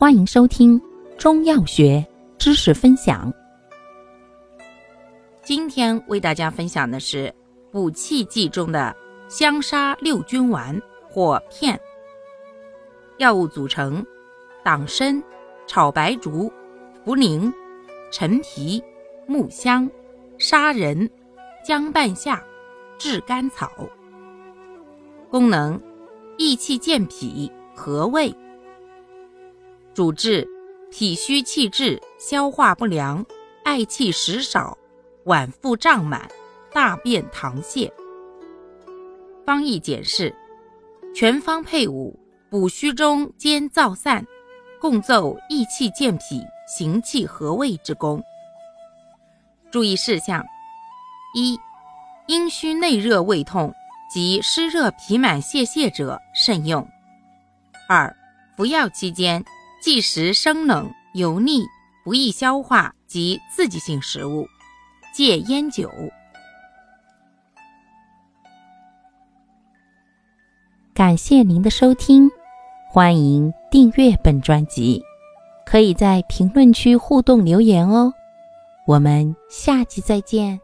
欢迎收听中药学知识分享。今天为大家分享的是补气剂中的香砂六君丸或片。药物组成：党参、炒白术、茯苓、陈皮、木香、砂仁、姜半夏、炙甘草。功能：益气健脾，和胃。主治脾虚气滞、消化不良、嗳气食少、脘腹胀满、大便溏泻。方义简释：全方配伍，补虚中兼燥散，共奏益气健脾、行气和胃之功。注意事项：一、阴虚内热、胃痛及湿热脾满泄泻者慎用；二、服药期间。忌食生冷、油腻、不易消化及刺激性食物，戒烟酒。感谢您的收听，欢迎订阅本专辑，可以在评论区互动留言哦。我们下期再见。